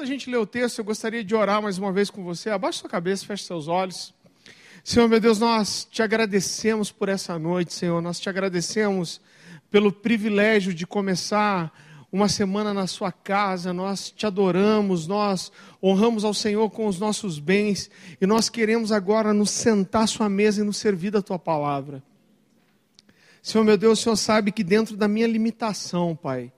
da gente ler o texto, eu gostaria de orar mais uma vez com você. Abaixe sua cabeça, feche seus olhos. Senhor, meu Deus, nós te agradecemos por essa noite, Senhor. Nós te agradecemos pelo privilégio de começar uma semana na sua casa. Nós te adoramos, nós honramos ao Senhor com os nossos bens e nós queremos agora nos sentar à sua mesa e nos servir da tua palavra. Senhor, meu Deus, o Senhor sabe que dentro da minha limitação, Pai,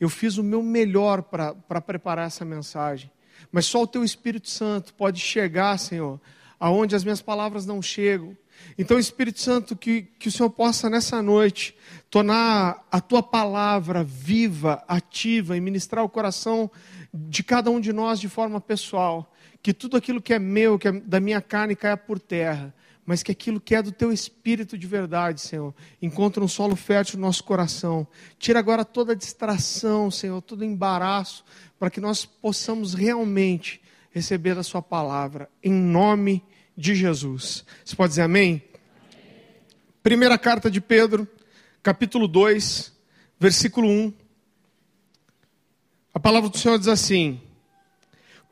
eu fiz o meu melhor para preparar essa mensagem. Mas só o Teu Espírito Santo pode chegar, Senhor, aonde as minhas palavras não chegam. Então, Espírito Santo, que, que o Senhor possa nessa noite tornar a Tua palavra viva, ativa e ministrar o coração de cada um de nós de forma pessoal. Que tudo aquilo que é meu, que é da minha carne, caia por terra mas que aquilo que é do teu espírito de verdade, Senhor, encontre um solo fértil no nosso coração. Tira agora toda distração, Senhor, todo embaraço, para que nós possamos realmente receber a Sua palavra, em nome de Jesus. Você pode dizer amém? amém. Primeira carta de Pedro, capítulo 2, versículo 1. A palavra do Senhor diz assim: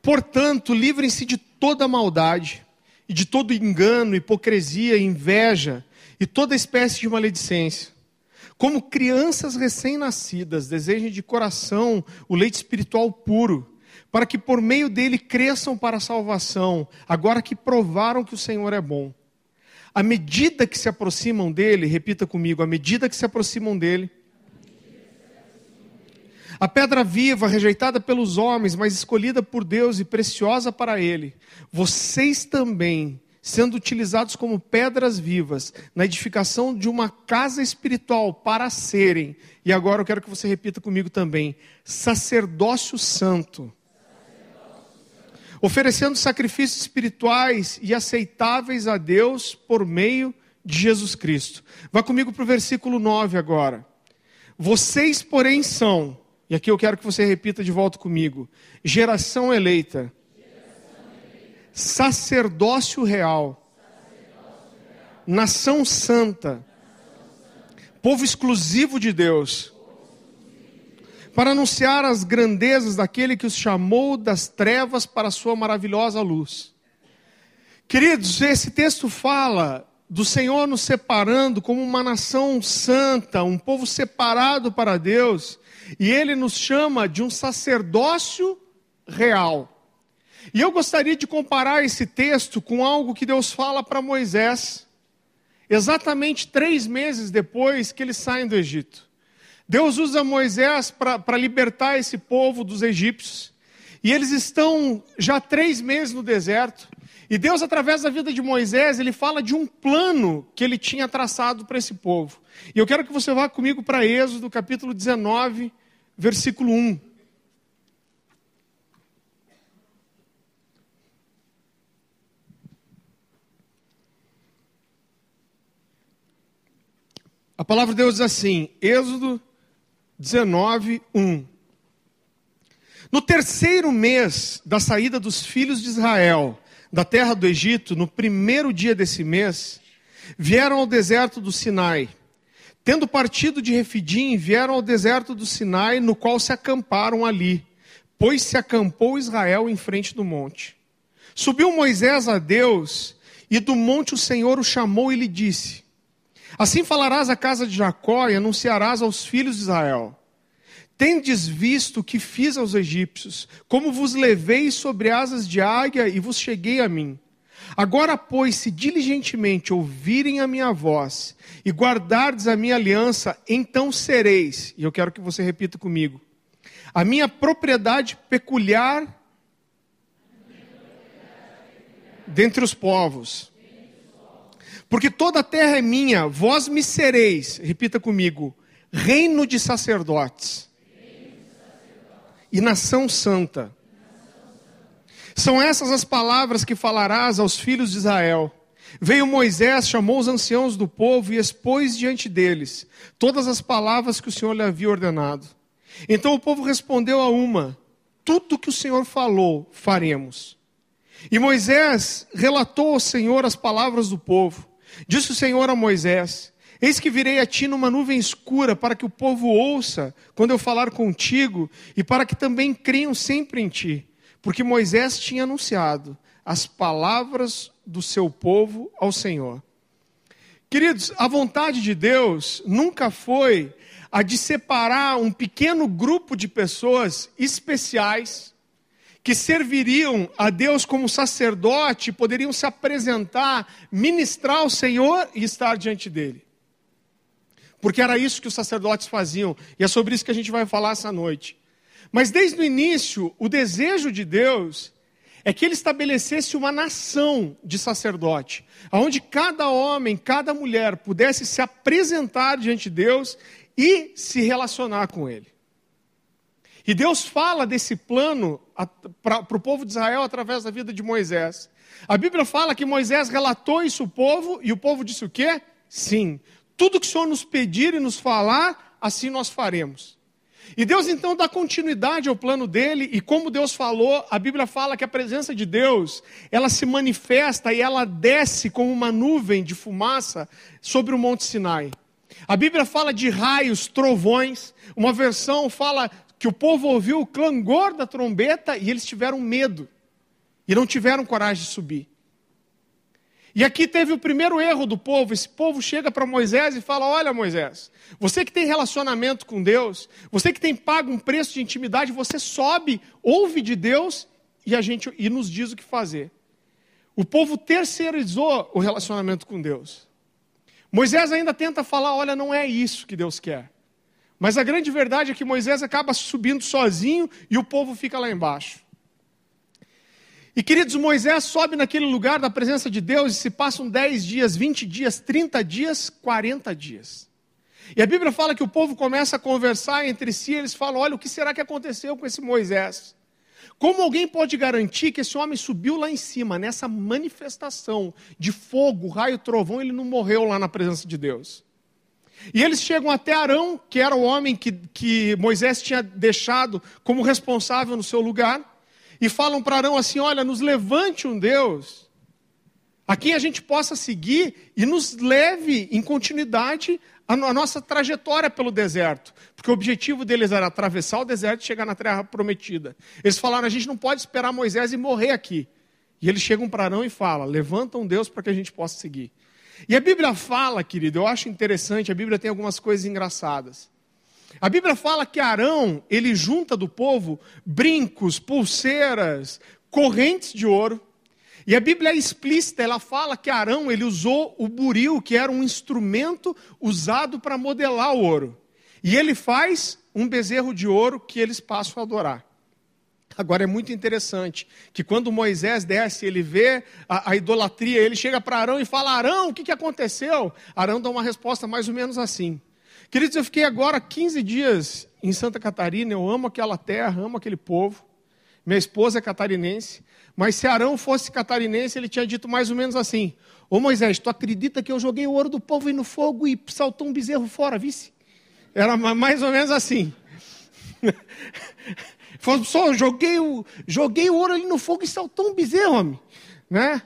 Portanto, livrem-se de toda maldade e de todo engano, hipocrisia, inveja e toda espécie de maledicência. Como crianças recém-nascidas, desejem de coração o leite espiritual puro, para que por meio dele cresçam para a salvação, agora que provaram que o Senhor é bom. À medida que se aproximam dele, repita comigo, à medida que se aproximam dele, a pedra viva, rejeitada pelos homens, mas escolhida por Deus e preciosa para Ele, vocês também, sendo utilizados como pedras vivas na edificação de uma casa espiritual para serem, e agora eu quero que você repita comigo também, sacerdócio santo. Oferecendo sacrifícios espirituais e aceitáveis a Deus por meio de Jesus Cristo. Vá comigo para o versículo 9 agora. Vocês, porém, são e aqui eu quero que você repita de volta comigo: geração eleita. Sacerdócio, real. nação santa. povo exclusivo de Deus, para anunciar as grandezas daquele que os chamou das trevas para a sua maravilhosa luz. Queridos, esse texto fala do Senhor nos separando como uma nação santa, um povo separado para Deus e ele nos chama de um sacerdócio real. E eu gostaria de comparar esse texto com algo que Deus fala para Moisés, exatamente três meses depois que eles saem do Egito. Deus usa Moisés para libertar esse povo dos egípcios. E eles estão já três meses no deserto. E Deus, através da vida de Moisés, ele fala de um plano que ele tinha traçado para esse povo. E eu quero que você vá comigo para Êxodo, capítulo 19, versículo 1. A palavra de Deus diz assim, Êxodo 19, 1. No terceiro mês da saída dos filhos de Israel da terra do Egito, no primeiro dia desse mês, vieram ao deserto do Sinai. Tendo partido de Refidim, vieram ao deserto do Sinai, no qual se acamparam ali, pois se acampou Israel em frente do monte. Subiu Moisés a Deus, e do monte o Senhor o chamou e lhe disse: Assim falarás à casa de Jacó e anunciarás aos filhos de Israel: Tendes visto o que fiz aos egípcios, como vos levei sobre asas de águia e vos cheguei a mim. Agora, pois, se diligentemente ouvirem a minha voz e guardardes a minha aliança, então sereis, e eu quero que você repita comigo, a minha propriedade peculiar dentre os povos. Porque toda a terra é minha, vós me sereis, repita comigo, reino de sacerdotes e nação santa. São essas as palavras que falarás aos filhos de Israel. Veio Moisés, chamou os anciãos do povo e expôs diante deles todas as palavras que o Senhor lhe havia ordenado. Então o povo respondeu a uma: Tudo que o Senhor falou, faremos. E Moisés relatou ao Senhor as palavras do povo. Disse o Senhor a Moisés: Eis que virei a ti numa nuvem escura, para que o povo ouça quando eu falar contigo, e para que também creiam sempre em ti porque Moisés tinha anunciado as palavras do seu povo ao Senhor. Queridos, a vontade de Deus nunca foi a de separar um pequeno grupo de pessoas especiais que serviriam a Deus como sacerdote, poderiam se apresentar, ministrar ao Senhor e estar diante dele. Porque era isso que os sacerdotes faziam, e é sobre isso que a gente vai falar essa noite. Mas desde o início, o desejo de Deus é que ele estabelecesse uma nação de sacerdote, onde cada homem, cada mulher pudesse se apresentar diante de Deus e se relacionar com ele. E Deus fala desse plano para o povo de Israel através da vida de Moisés. A Bíblia fala que Moisés relatou isso ao povo, e o povo disse o quê? Sim. Tudo que o Senhor nos pedir e nos falar, assim nós faremos. E Deus então dá continuidade ao plano dele, e como Deus falou, a Bíblia fala que a presença de Deus, ela se manifesta e ela desce como uma nuvem de fumaça sobre o Monte Sinai. A Bíblia fala de raios, trovões, uma versão fala que o povo ouviu o clangor da trombeta e eles tiveram medo e não tiveram coragem de subir. E aqui teve o primeiro erro do povo. Esse povo chega para Moisés e fala: Olha, Moisés, você que tem relacionamento com Deus, você que tem pago um preço de intimidade, você sobe, ouve de Deus e a gente e nos diz o que fazer. O povo terceirizou o relacionamento com Deus. Moisés ainda tenta falar: Olha, não é isso que Deus quer. Mas a grande verdade é que Moisés acaba subindo sozinho e o povo fica lá embaixo. E queridos, Moisés sobe naquele lugar da presença de Deus e se passam 10 dias, 20 dias, 30 dias, 40 dias. E a Bíblia fala que o povo começa a conversar entre si, e eles falam: olha, o que será que aconteceu com esse Moisés? Como alguém pode garantir que esse homem subiu lá em cima, nessa manifestação de fogo, raio, trovão, ele não morreu lá na presença de Deus? E eles chegam até Arão, que era o homem que, que Moisés tinha deixado como responsável no seu lugar, e falam para Arão assim: Olha, nos levante um Deus a quem a gente possa seguir e nos leve em continuidade a nossa trajetória pelo deserto. Porque o objetivo deles era atravessar o deserto e chegar na terra prometida. Eles falaram: a gente não pode esperar Moisés e morrer aqui. E eles chegam para Arão e falam: levanta um Deus para que a gente possa seguir. E a Bíblia fala, querido, eu acho interessante, a Bíblia tem algumas coisas engraçadas. A Bíblia fala que Arão, ele junta do povo brincos, pulseiras, correntes de ouro. E a Bíblia é explícita, ela fala que Arão, ele usou o buril, que era um instrumento usado para modelar o ouro. E ele faz um bezerro de ouro que eles passam a adorar. Agora é muito interessante que quando Moisés desce, ele vê a, a idolatria, ele chega para Arão e fala: Arão, o que, que aconteceu? Arão dá uma resposta mais ou menos assim. Queridos, eu fiquei agora 15 dias em Santa Catarina, eu amo aquela terra, amo aquele povo. Minha esposa é catarinense, mas se Arão fosse catarinense, ele tinha dito mais ou menos assim: Ô Moisés, tu acredita que eu joguei o ouro do povo no fogo e saltou um bezerro fora, vice? Era mais ou menos assim. Falou, só joguei o, joguei o ouro ali no fogo e saltou um bezerro, homem. Né?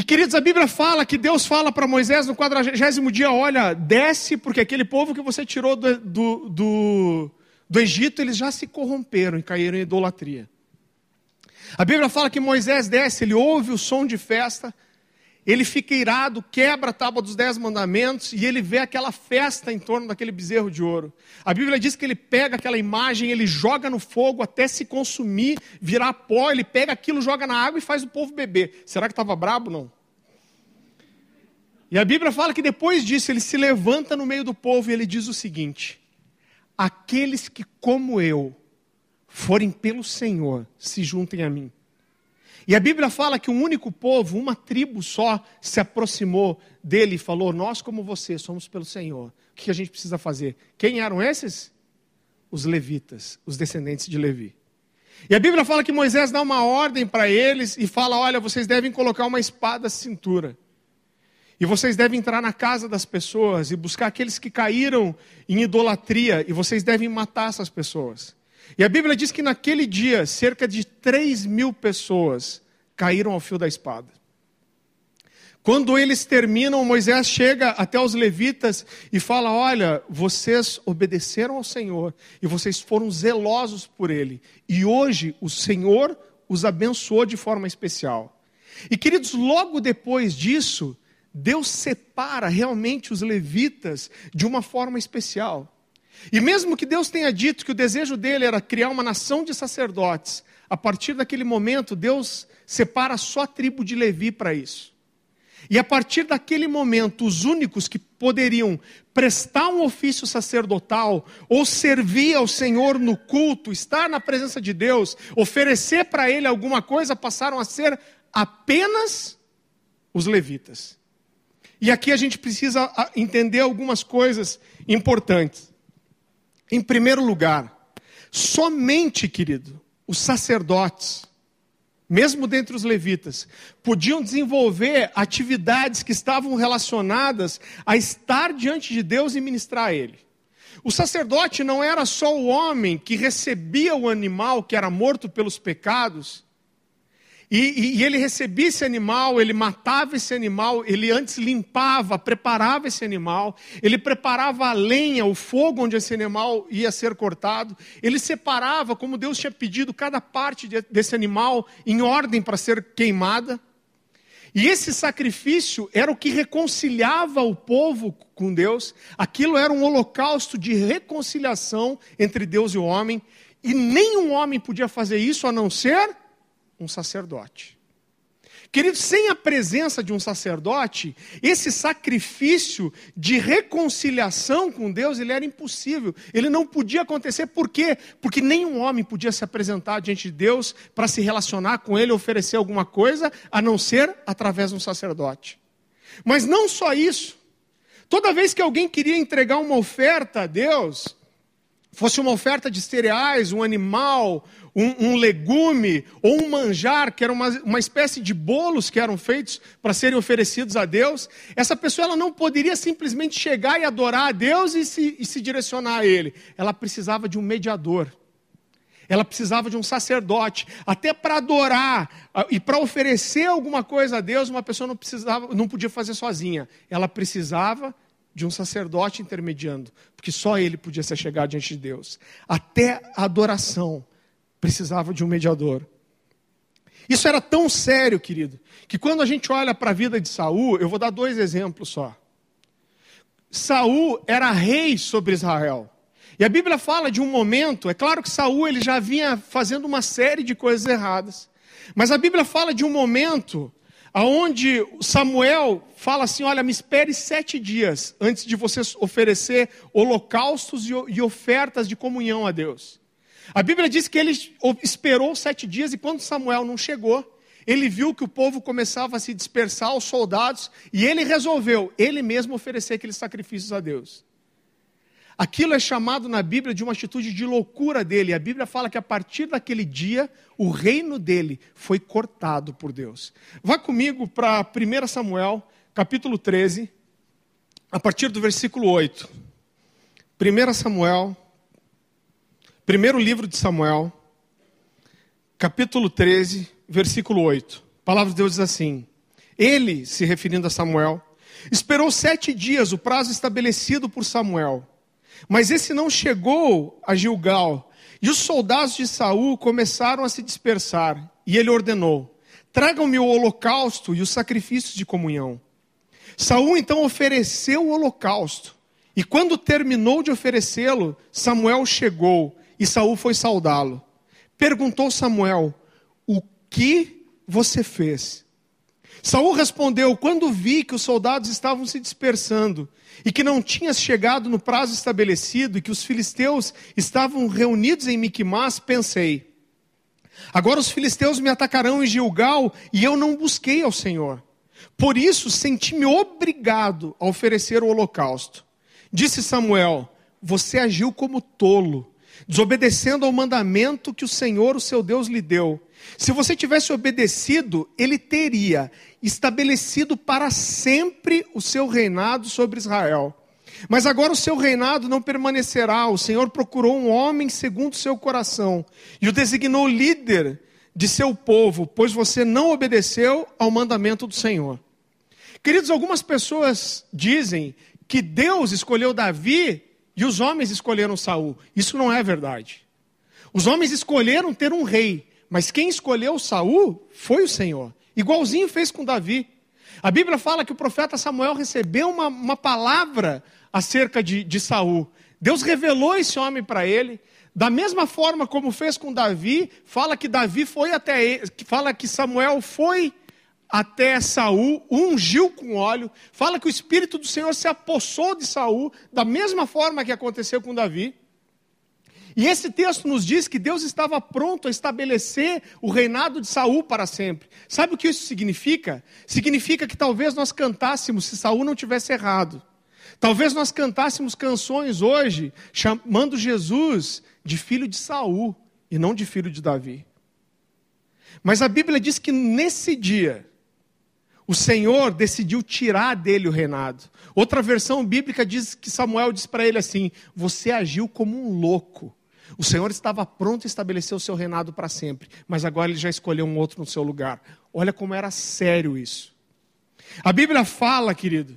E queridos, a Bíblia fala que Deus fala para Moisés no quadragésimo dia: olha, desce, porque aquele povo que você tirou do, do, do, do Egito, eles já se corromperam e caíram em idolatria. A Bíblia fala que Moisés desce, ele ouve o som de festa, ele fica irado, quebra a tábua dos dez mandamentos e ele vê aquela festa em torno daquele bezerro de ouro. A Bíblia diz que ele pega aquela imagem, ele joga no fogo até se consumir, virar pó, ele pega aquilo, joga na água e faz o povo beber. Será que estava brabo? Não. E a Bíblia fala que depois disso ele se levanta no meio do povo e ele diz o seguinte: Aqueles que, como eu, forem pelo Senhor, se juntem a mim. E a Bíblia fala que um único povo, uma tribo só, se aproximou dele e falou: Nós, como você, somos pelo Senhor. O que a gente precisa fazer? Quem eram esses? Os levitas, os descendentes de Levi. E a Bíblia fala que Moisés dá uma ordem para eles e fala: Olha, vocês devem colocar uma espada à cintura. E vocês devem entrar na casa das pessoas e buscar aqueles que caíram em idolatria, e vocês devem matar essas pessoas. E a Bíblia diz que naquele dia, cerca de 3 mil pessoas caíram ao fio da espada. Quando eles terminam, Moisés chega até os levitas e fala: Olha, vocês obedeceram ao Senhor e vocês foram zelosos por Ele, e hoje o Senhor os abençoou de forma especial. E queridos, logo depois disso, Deus separa realmente os levitas de uma forma especial. E mesmo que Deus tenha dito que o desejo dele era criar uma nação de sacerdotes, a partir daquele momento, Deus separa só a tribo de Levi para isso. E a partir daquele momento, os únicos que poderiam prestar um ofício sacerdotal, ou servir ao Senhor no culto, estar na presença de Deus, oferecer para Ele alguma coisa, passaram a ser apenas os levitas. E aqui a gente precisa entender algumas coisas importantes. Em primeiro lugar, somente, querido, os sacerdotes, mesmo dentre os levitas, podiam desenvolver atividades que estavam relacionadas a estar diante de Deus e ministrar a Ele. O sacerdote não era só o homem que recebia o animal que era morto pelos pecados e, e, e, ele recebia esse animal, ele matava esse animal, ele antes limpava, preparava esse animal, ele preparava a lenha, o fogo onde esse animal ia ser cortado, ele separava, como Deus tinha pedido, cada parte de, desse animal em ordem para ser queimada. E esse sacrifício era o que reconciliava o povo com Deus, aquilo era um holocausto de reconciliação entre Deus e o homem, e nenhum homem podia fazer isso a não ser um sacerdote. Querido, sem a presença de um sacerdote, esse sacrifício de reconciliação com Deus, ele era impossível. Ele não podia acontecer, por quê? Porque nenhum homem podia se apresentar diante de Deus para se relacionar com ele, oferecer alguma coisa, a não ser através de um sacerdote. Mas não só isso. Toda vez que alguém queria entregar uma oferta a Deus, fosse uma oferta de cereais, um animal, um, um, legume ou um manjar, que era uma, uma espécie de bolos que eram feitos para serem oferecidos a Deus, essa pessoa ela não poderia simplesmente chegar e adorar a Deus e se, e se direcionar a Ele. Ela precisava de um mediador. Ela precisava de um sacerdote, até para adorar e para oferecer alguma coisa a Deus, uma pessoa não precisava, não podia fazer sozinha. Ela precisava de um sacerdote intermediando, porque só ele podia se chegar diante de Deus. Até a adoração precisava de um mediador. Isso era tão sério, querido, que quando a gente olha para a vida de Saul, eu vou dar dois exemplos só. Saul era rei sobre Israel. E a Bíblia fala de um momento, é claro que Saul ele já vinha fazendo uma série de coisas erradas. Mas a Bíblia fala de um momento aonde Samuel fala assim: olha, me espere sete dias antes de você oferecer holocaustos e ofertas de comunhão a Deus. A Bíblia diz que ele esperou sete dias e quando Samuel não chegou, ele viu que o povo começava a se dispersar, os soldados, e ele resolveu, ele mesmo, oferecer aqueles sacrifícios a Deus. Aquilo é chamado na Bíblia de uma atitude de loucura dele. A Bíblia fala que a partir daquele dia, o reino dele foi cortado por Deus. Vá comigo para 1 Samuel, capítulo 13, a partir do versículo 8. 1 Samuel, Primeiro livro de Samuel, capítulo 13, versículo 8. A palavra de Deus diz assim: Ele, se referindo a Samuel, esperou sete dias, o prazo estabelecido por Samuel. Mas esse não chegou a Gilgal, e os soldados de Saul começaram a se dispersar, e ele ordenou: Tragam-me o holocausto e os sacrifícios de comunhão. Saul então ofereceu o holocausto, e quando terminou de oferecê-lo, Samuel chegou e Saul foi saudá-lo. Perguntou Samuel: O que você fez? Saul respondeu: Quando vi que os soldados estavam se dispersando e que não tinha chegado no prazo estabelecido e que os filisteus estavam reunidos em Miquimás, pensei: Agora os filisteus me atacarão em Gilgal e eu não busquei ao Senhor. Por isso senti-me obrigado a oferecer o holocausto. Disse Samuel: Você agiu como tolo desobedecendo ao mandamento que o Senhor, o seu Deus, lhe deu. Se você tivesse obedecido, ele teria estabelecido para sempre o seu reinado sobre Israel. Mas agora o seu reinado não permanecerá. O Senhor procurou um homem segundo o seu coração e o designou líder de seu povo, pois você não obedeceu ao mandamento do Senhor. Queridos, algumas pessoas dizem que Deus escolheu Davi e os homens escolheram Saul. Isso não é verdade. Os homens escolheram ter um rei, mas quem escolheu Saul foi o Senhor. Igualzinho fez com Davi. A Bíblia fala que o profeta Samuel recebeu uma, uma palavra acerca de, de Saul. Deus revelou esse homem para ele. Da mesma forma como fez com Davi, fala que Davi foi até ele, fala que Samuel foi até Saul, ungiu com óleo, fala que o espírito do Senhor se apossou de Saul, da mesma forma que aconteceu com Davi. E esse texto nos diz que Deus estava pronto a estabelecer o reinado de Saul para sempre. Sabe o que isso significa? Significa que talvez nós cantássemos se Saul não tivesse errado. Talvez nós cantássemos canções hoje chamando Jesus de filho de Saul e não de filho de Davi. Mas a Bíblia diz que nesse dia o Senhor decidiu tirar dele o reinado. Outra versão bíblica diz que Samuel diz para ele assim: Você agiu como um louco. O Senhor estava pronto a estabelecer o seu reinado para sempre, mas agora ele já escolheu um outro no seu lugar. Olha como era sério isso. A Bíblia fala, querido,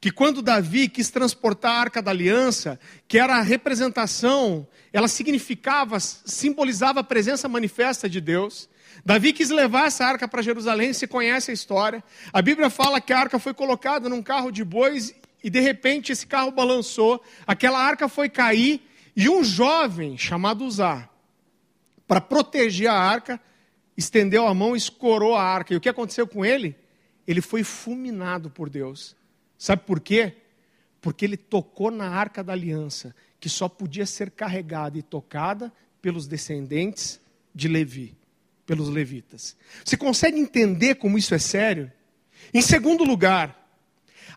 que quando Davi quis transportar a arca da aliança, que era a representação, ela significava, simbolizava a presença manifesta de Deus. Davi quis levar essa arca para Jerusalém, você conhece a história. A Bíblia fala que a arca foi colocada num carro de bois e de repente esse carro balançou, aquela arca foi cair e um jovem chamado Uzá, para proteger a arca, estendeu a mão e escorou a arca. E o que aconteceu com ele? Ele foi fulminado por Deus. Sabe por quê? Porque ele tocou na arca da aliança, que só podia ser carregada e tocada pelos descendentes de Levi, pelos levitas. Você consegue entender como isso é sério? Em segundo lugar,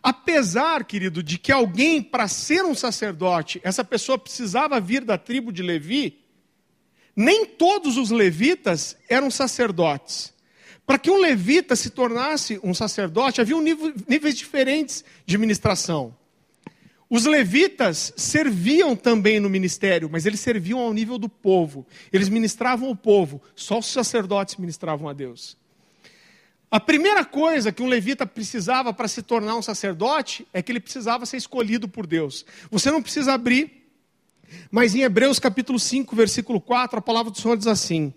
Apesar, querido, de que alguém, para ser um sacerdote, essa pessoa precisava vir da tribo de Levi, nem todos os levitas eram sacerdotes. Para que um levita se tornasse um sacerdote, havia nível, níveis diferentes de ministração. Os levitas serviam também no ministério, mas eles serviam ao nível do povo. Eles ministravam o povo, só os sacerdotes ministravam a Deus. A primeira coisa que um levita precisava para se tornar um sacerdote é que ele precisava ser escolhido por Deus. Você não precisa abrir, mas em Hebreus capítulo 5, versículo 4, a palavra do Senhor diz assim: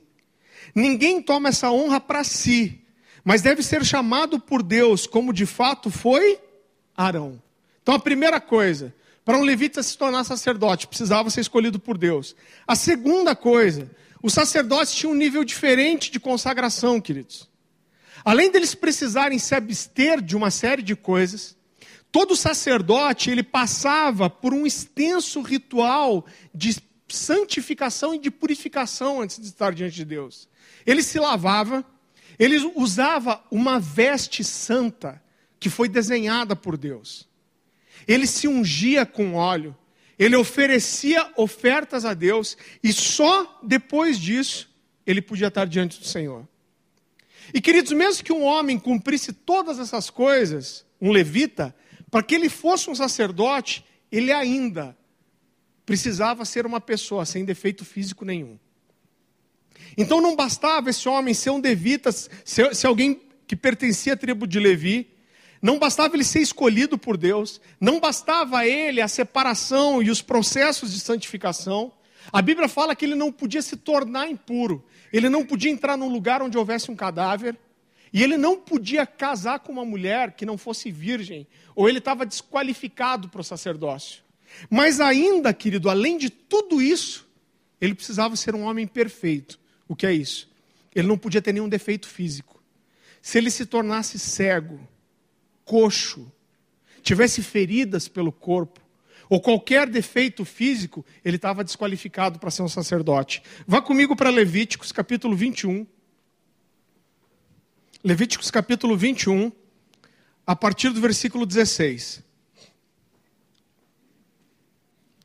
Ninguém toma essa honra para si, mas deve ser chamado por Deus, como de fato foi Arão. Então a primeira coisa, para um levita se tornar sacerdote, precisava ser escolhido por Deus. A segunda coisa, os sacerdotes tinham um nível diferente de consagração, queridos. Além deles precisarem se abster de uma série de coisas, todo sacerdote ele passava por um extenso ritual de santificação e de purificação antes de estar diante de Deus. Ele se lavava, ele usava uma veste santa que foi desenhada por Deus. Ele se ungia com óleo, ele oferecia ofertas a Deus e só depois disso ele podia estar diante do Senhor. E queridos, mesmo que um homem cumprisse todas essas coisas, um levita, para que ele fosse um sacerdote, ele ainda precisava ser uma pessoa sem defeito físico nenhum. Então não bastava esse homem ser um levita, ser, ser alguém que pertencia à tribo de Levi, não bastava ele ser escolhido por Deus, não bastava a ele a separação e os processos de santificação. A Bíblia fala que ele não podia se tornar impuro, ele não podia entrar num lugar onde houvesse um cadáver, e ele não podia casar com uma mulher que não fosse virgem, ou ele estava desqualificado para o sacerdócio. Mas ainda, querido, além de tudo isso, ele precisava ser um homem perfeito. O que é isso? Ele não podia ter nenhum defeito físico. Se ele se tornasse cego, coxo, tivesse feridas pelo corpo, ou qualquer defeito físico, ele estava desqualificado para ser um sacerdote. Vá comigo para Levíticos capítulo 21. Levíticos capítulo 21, a partir do versículo 16.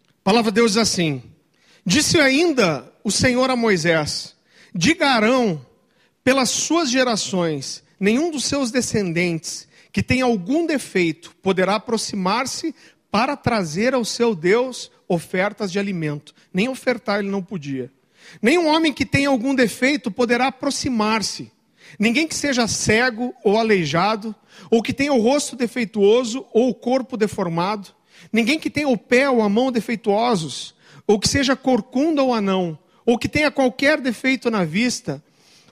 A palavra de Deus diz assim: Disse ainda o Senhor a Moisés: Diga Arão, pelas suas gerações, nenhum dos seus descendentes que tenha algum defeito poderá aproximar-se para trazer ao seu Deus ofertas de alimento. Nem ofertar ele não podia. Nenhum homem que tenha algum defeito poderá aproximar-se. ninguém que seja cego ou aleijado, ou que tenha o rosto defeituoso ou o corpo deformado, ninguém que tenha o pé ou a mão defeituosos, ou que seja corcunda ou anão, ou que tenha qualquer defeito na vista,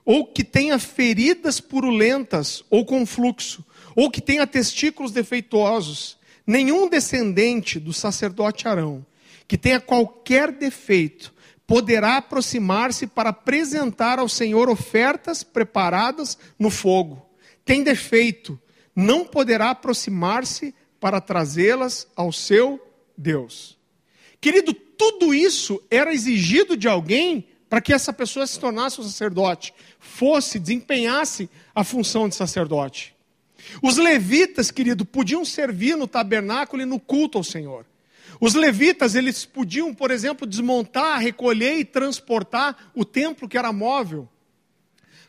ou que tenha feridas purulentas ou com fluxo, ou que tenha testículos defeituosos, nenhum descendente do sacerdote Arão que tenha qualquer defeito poderá aproximar-se para apresentar ao Senhor ofertas preparadas no fogo. Tem defeito, não poderá aproximar-se para trazê-las ao seu Deus. Querido, tudo isso era exigido de alguém para que essa pessoa se tornasse um sacerdote, fosse, desempenhasse a função de sacerdote. Os levitas, querido, podiam servir no tabernáculo e no culto ao Senhor. Os levitas, eles podiam, por exemplo, desmontar, recolher e transportar o templo que era móvel.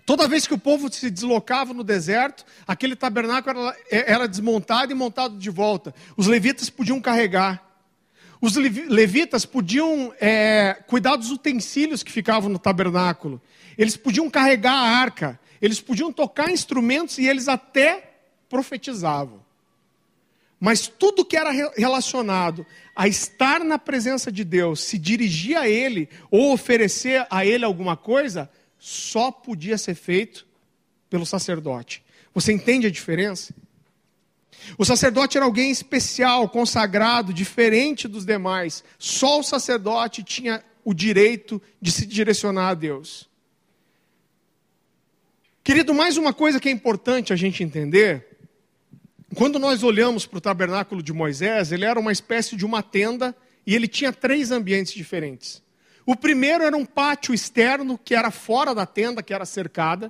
Toda vez que o povo se deslocava no deserto, aquele tabernáculo era, era desmontado e montado de volta. Os levitas podiam carregar. Os levitas podiam é, cuidar dos utensílios que ficavam no tabernáculo. Eles podiam carregar a arca. Eles podiam tocar instrumentos e eles até profetizavam. Mas tudo que era relacionado a estar na presença de Deus, se dirigir a Ele ou oferecer a Ele alguma coisa, só podia ser feito pelo sacerdote. Você entende a diferença? O sacerdote era alguém especial, consagrado, diferente dos demais. Só o sacerdote tinha o direito de se direcionar a Deus. Querido, mais uma coisa que é importante a gente entender quando nós olhamos para o tabernáculo de Moisés, ele era uma espécie de uma tenda e ele tinha três ambientes diferentes. O primeiro era um pátio externo, que era fora da tenda, que era cercada.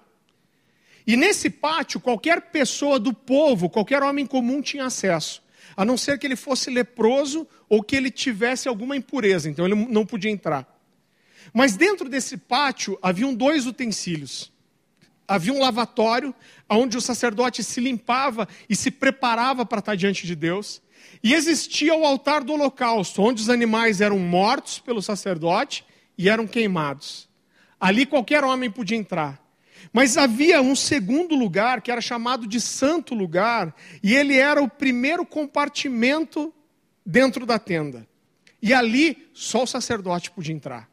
E nesse pátio, qualquer pessoa do povo, qualquer homem comum tinha acesso, a não ser que ele fosse leproso ou que ele tivesse alguma impureza, então ele não podia entrar. Mas dentro desse pátio haviam dois utensílios havia um lavatório onde o sacerdote se limpava e se preparava para estar diante de Deus. E existia o altar do holocausto, onde os animais eram mortos pelo sacerdote e eram queimados. Ali qualquer homem podia entrar. Mas havia um segundo lugar, que era chamado de santo lugar, e ele era o primeiro compartimento dentro da tenda. E ali só o sacerdote podia entrar.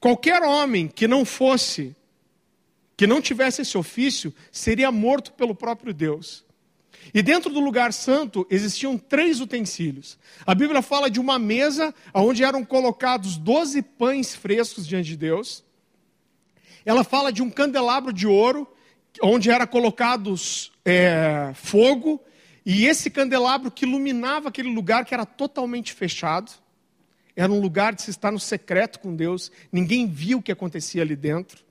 Qualquer homem que não fosse que não tivesse esse ofício seria morto pelo próprio Deus. E dentro do lugar santo existiam três utensílios. A Bíblia fala de uma mesa onde eram colocados doze pães frescos diante de Deus. Ela fala de um candelabro de ouro, onde era colocado é, fogo, e esse candelabro que iluminava aquele lugar que era totalmente fechado. Era um lugar de se estar no secreto com Deus, ninguém via o que acontecia ali dentro.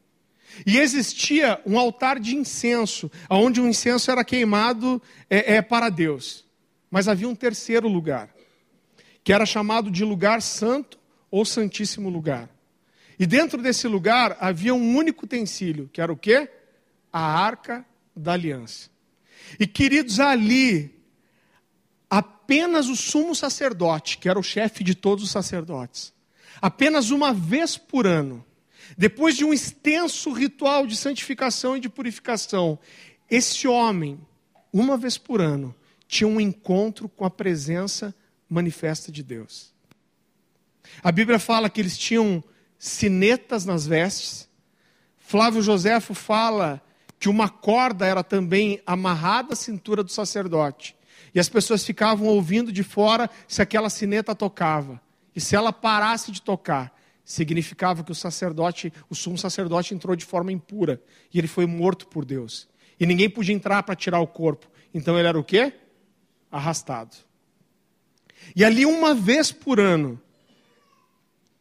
E existia um altar de incenso, onde o incenso era queimado é, é, para Deus. Mas havia um terceiro lugar, que era chamado de lugar santo ou santíssimo lugar. E dentro desse lugar havia um único utensílio, que era o quê? A arca da aliança. E queridos, ali, apenas o sumo sacerdote, que era o chefe de todos os sacerdotes, apenas uma vez por ano, depois de um extenso ritual de santificação e de purificação, esse homem, uma vez por ano, tinha um encontro com a presença manifesta de Deus. A Bíblia fala que eles tinham sinetas nas vestes. Flávio Joséfo fala que uma corda era também amarrada à cintura do sacerdote. E as pessoas ficavam ouvindo de fora se aquela sineta tocava. E se ela parasse de tocar, significava que o sacerdote, o sumo sacerdote entrou de forma impura e ele foi morto por Deus. E ninguém podia entrar para tirar o corpo. Então ele era o quê? Arrastado. E ali uma vez por ano,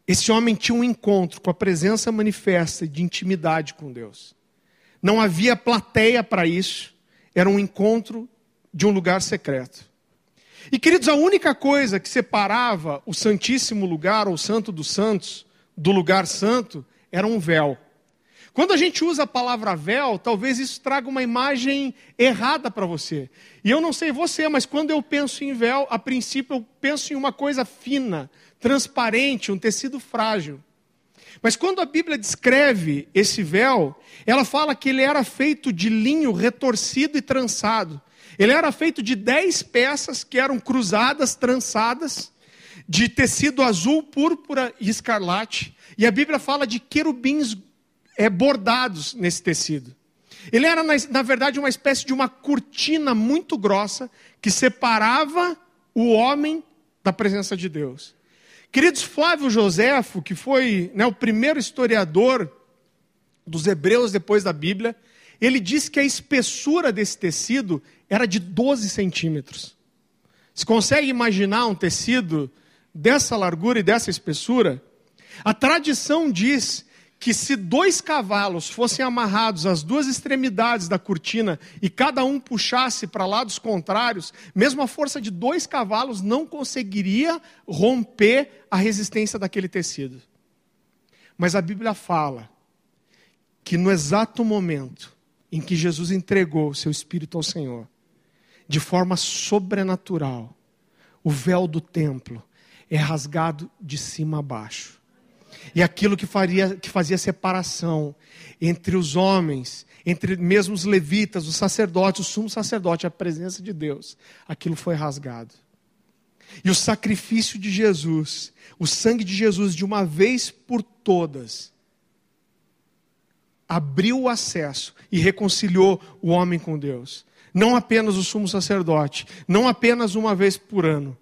esse homem tinha um encontro com a presença manifesta de intimidade com Deus. Não havia plateia para isso, era um encontro de um lugar secreto. E queridos, a única coisa que separava o Santíssimo Lugar, ou Santo dos Santos, do lugar santo era um véu. Quando a gente usa a palavra véu, talvez isso traga uma imagem errada para você. E eu não sei você, mas quando eu penso em véu, a princípio eu penso em uma coisa fina, transparente, um tecido frágil. Mas quando a Bíblia descreve esse véu, ela fala que ele era feito de linho retorcido e trançado. Ele era feito de dez peças que eram cruzadas, trançadas, de tecido azul, púrpura e escarlate. E a Bíblia fala de querubins é, bordados nesse tecido. Ele era, na, verdade, uma espécie de uma cortina muito grossa que separava o homem da presença de Deus. Queridos, Flávio Joséfo, que foi né, o primeiro historiador dos hebreus depois da Bíblia, ele disse que a espessura desse tecido era de 12 centímetros. Você consegue imaginar um tecido dessa largura e dessa espessura? A tradição diz que se dois cavalos fossem amarrados às duas extremidades da cortina e cada um puxasse para lados contrários, mesmo a força de dois cavalos não conseguiria romper a resistência daquele tecido. Mas a Bíblia fala que no exato momento em que Jesus entregou o seu espírito ao Senhor, de forma sobrenatural, o véu do templo é rasgado de cima a baixo. E aquilo que, faria, que fazia separação entre os homens, entre mesmo os levitas, os sacerdotes, o sumo sacerdote, a presença de Deus, aquilo foi rasgado. E o sacrifício de Jesus, o sangue de Jesus, de uma vez por todas, abriu o acesso e reconciliou o homem com Deus. Não apenas o sumo sacerdote, não apenas uma vez por ano,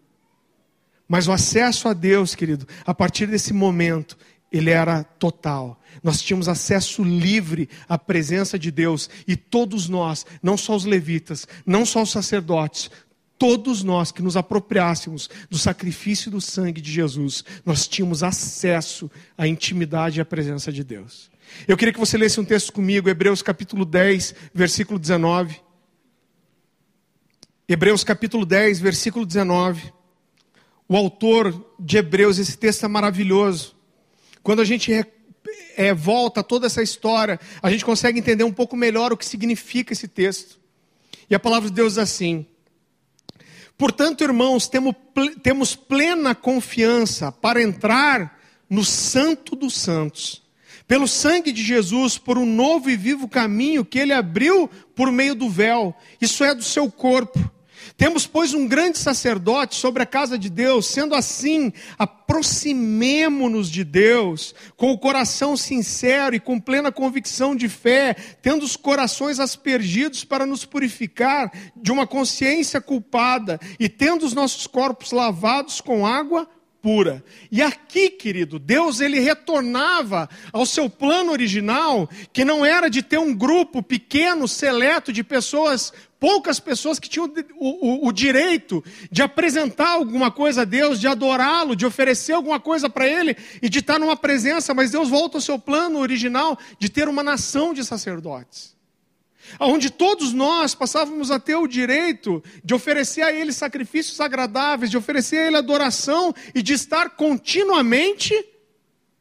mas o acesso a Deus, querido, a partir desse momento, ele era total. Nós tínhamos acesso livre à presença de Deus e todos nós, não só os levitas, não só os sacerdotes, todos nós que nos apropriássemos do sacrifício do sangue de Jesus, nós tínhamos acesso à intimidade e à presença de Deus. Eu queria que você lesse um texto comigo, Hebreus capítulo 10, versículo 19. Hebreus capítulo 10, versículo 19. O autor de Hebreus, esse texto é maravilhoso. Quando a gente é, volta toda essa história, a gente consegue entender um pouco melhor o que significa esse texto. E a palavra de Deus diz assim: Portanto, irmãos, temos plena confiança para entrar no Santo dos Santos pelo sangue de Jesus, por um novo e vivo caminho que ele abriu por meio do véu, isso é do seu corpo. Temos, pois, um grande sacerdote sobre a casa de Deus, sendo assim, aproximemo-nos de Deus com o coração sincero e com plena convicção de fé, tendo os corações aspergidos para nos purificar de uma consciência culpada e tendo os nossos corpos lavados com água pura. E aqui, querido, Deus ele retornava ao seu plano original, que não era de ter um grupo pequeno, seleto de pessoas, poucas pessoas que tinham o, o, o direito de apresentar alguma coisa a Deus, de adorá-lo, de oferecer alguma coisa para Ele e de estar numa presença, mas Deus volta ao seu plano original de ter uma nação de sacerdotes onde todos nós passávamos a ter o direito de oferecer a Ele sacrifícios agradáveis, de oferecer a Ele adoração e de estar continuamente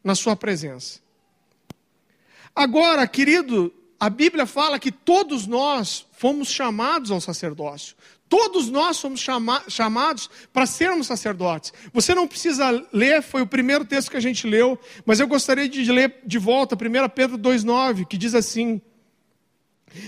na Sua presença. Agora, querido, a Bíblia fala que todos nós fomos chamados ao sacerdócio. Todos nós somos chama chamados para sermos sacerdotes. Você não precisa ler, foi o primeiro texto que a gente leu, mas eu gostaria de ler de volta 1 Pedro 2,9, que diz assim.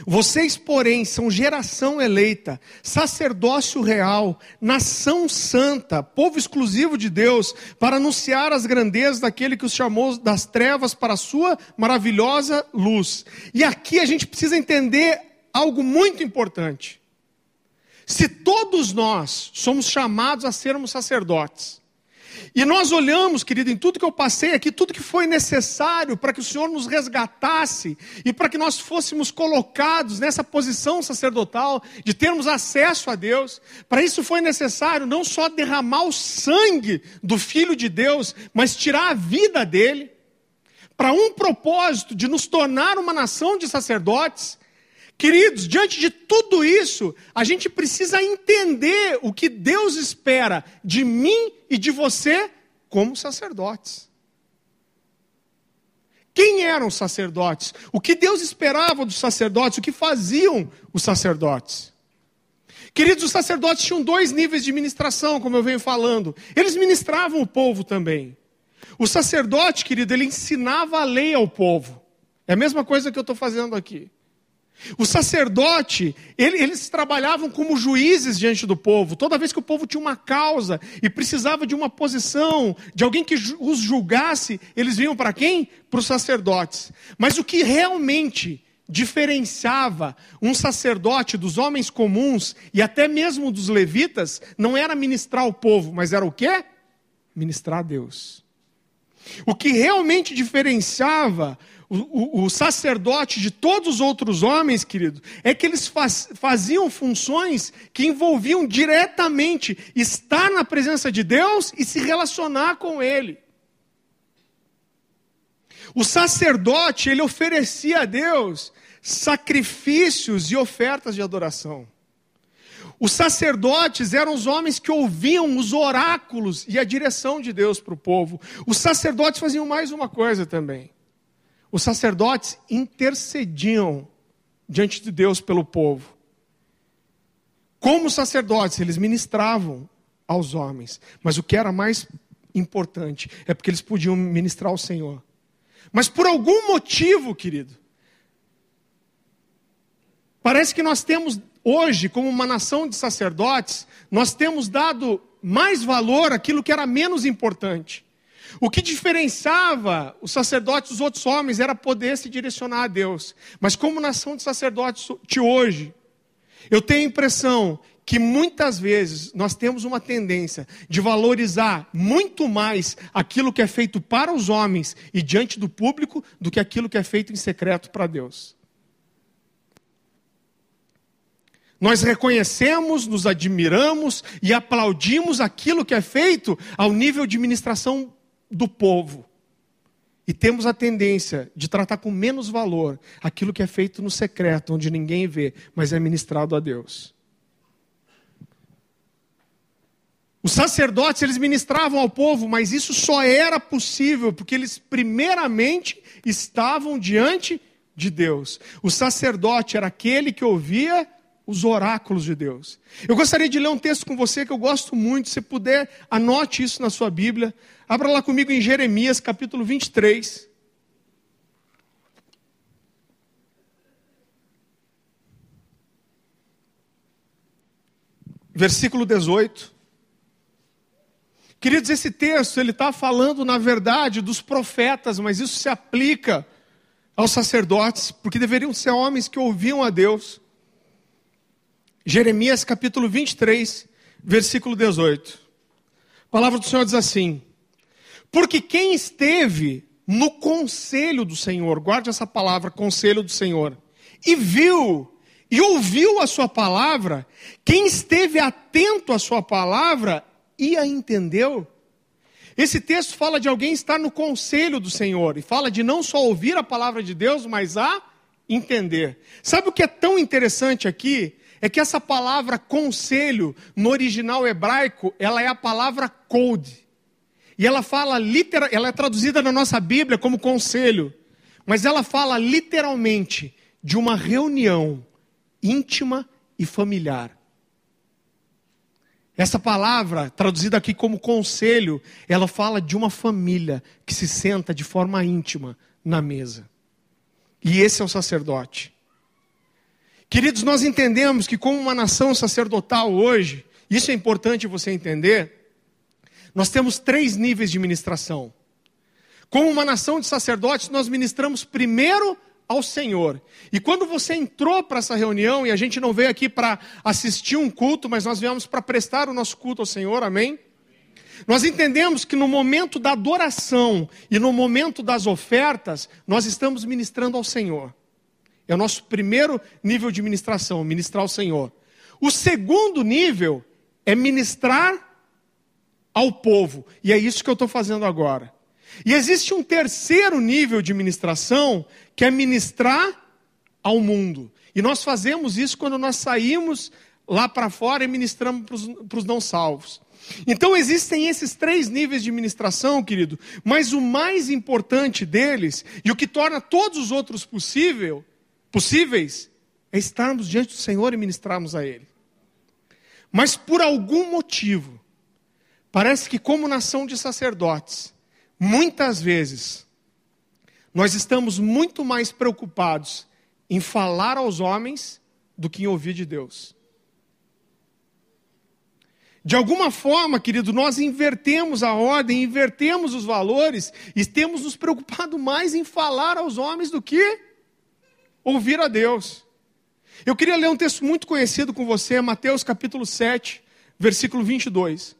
Vocês, porém, são geração eleita, sacerdócio real, nação santa, povo exclusivo de Deus, para anunciar as grandezas daquele que os chamou das trevas para a sua maravilhosa luz. E aqui a gente precisa entender algo muito importante. Se todos nós somos chamados a sermos sacerdotes, e nós olhamos, querido, em tudo que eu passei aqui, tudo que foi necessário para que o Senhor nos resgatasse e para que nós fôssemos colocados nessa posição sacerdotal de termos acesso a Deus. Para isso foi necessário não só derramar o sangue do Filho de Deus, mas tirar a vida dele. Para um propósito de nos tornar uma nação de sacerdotes Queridos, diante de tudo isso, a gente precisa entender o que Deus espera de mim e de você como sacerdotes. Quem eram os sacerdotes? O que Deus esperava dos sacerdotes? O que faziam os sacerdotes? Queridos, os sacerdotes tinham dois níveis de ministração, como eu venho falando. Eles ministravam o povo também. O sacerdote, querido, ele ensinava a lei ao povo. É a mesma coisa que eu estou fazendo aqui. O sacerdote, ele, eles trabalhavam como juízes diante do povo. Toda vez que o povo tinha uma causa e precisava de uma posição, de alguém que os julgasse, eles vinham para quem? Para os sacerdotes. Mas o que realmente diferenciava um sacerdote dos homens comuns e até mesmo dos levitas não era ministrar o povo, mas era o quê? Ministrar a Deus. O que realmente diferenciava o, o, o, sacerdote de todos os outros homens, querido, é que eles faz, faziam funções que envolviam diretamente estar na presença de Deus e se relacionar com Ele. O sacerdote, ele oferecia a Deus sacrifícios e ofertas de adoração. Os sacerdotes eram os homens que ouviam os oráculos e a direção de Deus para o povo. Os sacerdotes faziam mais uma coisa também. Os sacerdotes intercediam diante de Deus pelo povo. Como sacerdotes, eles ministravam aos homens. Mas o que era mais importante é porque eles podiam ministrar ao Senhor. Mas por algum motivo, querido, parece que nós temos hoje, como uma nação de sacerdotes, nós temos dado mais valor àquilo que era menos importante. O que diferenciava os sacerdotes dos outros homens era poder se direcionar a Deus. Mas como nação de sacerdotes de hoje, eu tenho a impressão que muitas vezes nós temos uma tendência de valorizar muito mais aquilo que é feito para os homens e diante do público do que aquilo que é feito em secreto para Deus. Nós reconhecemos, nos admiramos e aplaudimos aquilo que é feito ao nível de ministração do povo. E temos a tendência de tratar com menos valor aquilo que é feito no secreto, onde ninguém vê, mas é ministrado a Deus. Os sacerdotes, eles ministravam ao povo, mas isso só era possível porque eles primeiramente estavam diante de Deus. O sacerdote era aquele que ouvia os oráculos de Deus. Eu gostaria de ler um texto com você que eu gosto muito, se puder, anote isso na sua Bíblia. Abra lá comigo em Jeremias, capítulo 23. Versículo 18. Queridos, esse texto ele está falando, na verdade, dos profetas, mas isso se aplica aos sacerdotes, porque deveriam ser homens que ouviam a Deus. Jeremias capítulo 23, versículo 18. A palavra do Senhor diz assim: porque quem esteve no conselho do Senhor, guarde essa palavra, conselho do Senhor, e viu e ouviu a sua palavra, quem esteve atento à sua palavra e a entendeu. Esse texto fala de alguém estar no conselho do Senhor e fala de não só ouvir a palavra de Deus, mas a entender. Sabe o que é tão interessante aqui? É que essa palavra conselho, no original hebraico, ela é a palavra code. E ela fala literal, ela é traduzida na nossa Bíblia como conselho, mas ela fala literalmente de uma reunião íntima e familiar. Essa palavra, traduzida aqui como conselho, ela fala de uma família que se senta de forma íntima na mesa. E esse é o sacerdote. Queridos, nós entendemos que, como uma nação sacerdotal hoje, isso é importante você entender, nós temos três níveis de ministração. Como uma nação de sacerdotes, nós ministramos primeiro ao Senhor. E quando você entrou para essa reunião, e a gente não veio aqui para assistir um culto, mas nós viemos para prestar o nosso culto ao Senhor, amém? Nós entendemos que no momento da adoração e no momento das ofertas, nós estamos ministrando ao Senhor. É o nosso primeiro nível de ministração, ministrar ao Senhor. O segundo nível é ministrar ao povo. E é isso que eu estou fazendo agora. E existe um terceiro nível de ministração, que é ministrar ao mundo. E nós fazemos isso quando nós saímos lá para fora e ministramos para os não salvos. Então existem esses três níveis de ministração, querido, mas o mais importante deles, e o que torna todos os outros possível, possíveis, é estarmos diante do Senhor e ministrarmos a Ele. Mas por algum motivo, Parece que, como nação de sacerdotes, muitas vezes, nós estamos muito mais preocupados em falar aos homens do que em ouvir de Deus. De alguma forma, querido, nós invertemos a ordem, invertemos os valores e temos nos preocupado mais em falar aos homens do que ouvir a Deus. Eu queria ler um texto muito conhecido com você, Mateus capítulo 7, versículo 22.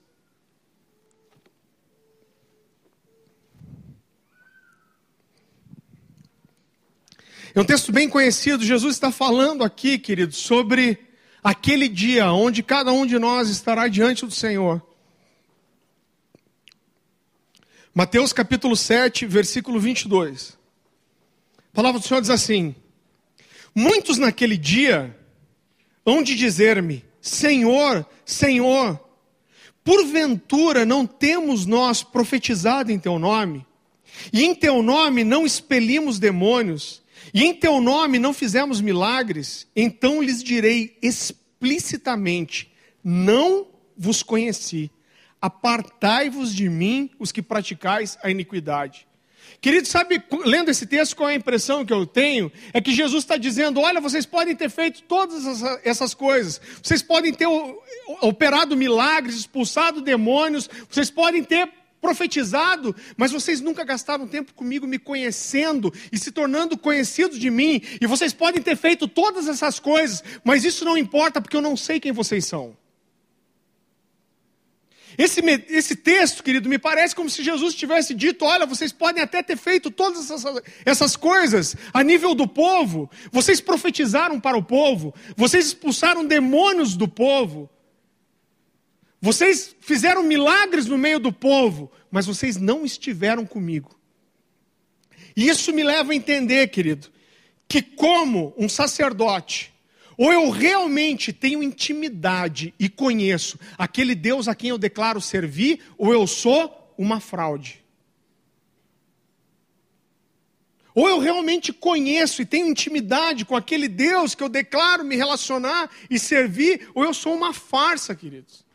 É um texto bem conhecido. Jesus está falando aqui, querido, sobre aquele dia onde cada um de nós estará diante do Senhor. Mateus capítulo 7, versículo 22. A palavra do Senhor diz assim: Muitos naquele dia hão de dizer-me: Senhor, Senhor, porventura não temos nós profetizado em teu nome? E em teu nome não expelimos demônios? e em teu nome não fizemos milagres, então lhes direi explicitamente: não vos conheci. Apartai-vos de mim, os que praticais a iniquidade. Querido, sabe, lendo esse texto, qual é a impressão que eu tenho? É que Jesus está dizendo: olha, vocês podem ter feito todas essas coisas, vocês podem ter operado milagres, expulsado demônios, vocês podem ter profetizado, mas vocês nunca gastaram tempo comigo me conhecendo e se tornando conhecidos de mim. E vocês podem ter feito todas essas coisas, mas isso não importa porque eu não sei quem vocês são. Esse, esse texto, querido, me parece como se Jesus tivesse dito: olha, vocês podem até ter feito todas essas, essas coisas a nível do povo, vocês profetizaram para o povo, vocês expulsaram demônios do povo, vocês fizeram milagres no meio do povo, mas vocês não estiveram comigo. E isso me leva a entender, querido, que como um sacerdote, ou eu realmente tenho intimidade e conheço aquele Deus a quem eu declaro servir, ou eu sou uma fraude. Ou eu realmente conheço e tenho intimidade com aquele Deus que eu declaro me relacionar e servir, ou eu sou uma farsa, queridos.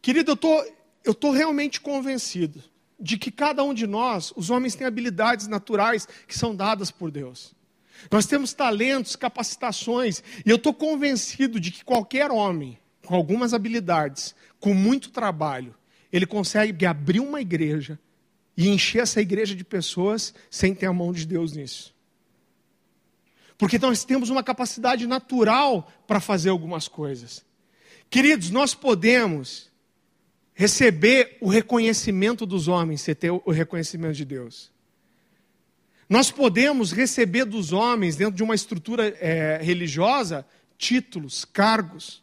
Querido, eu tô, estou tô realmente convencido de que cada um de nós, os homens têm habilidades naturais que são dadas por Deus. Nós temos talentos, capacitações, e eu estou convencido de que qualquer homem, com algumas habilidades, com muito trabalho, ele consegue abrir uma igreja e encher essa igreja de pessoas sem ter a mão de Deus nisso. Porque nós temos uma capacidade natural para fazer algumas coisas. Queridos, nós podemos receber o reconhecimento dos homens, você ter o reconhecimento de Deus. Nós podemos receber dos homens, dentro de uma estrutura é, religiosa, títulos, cargos.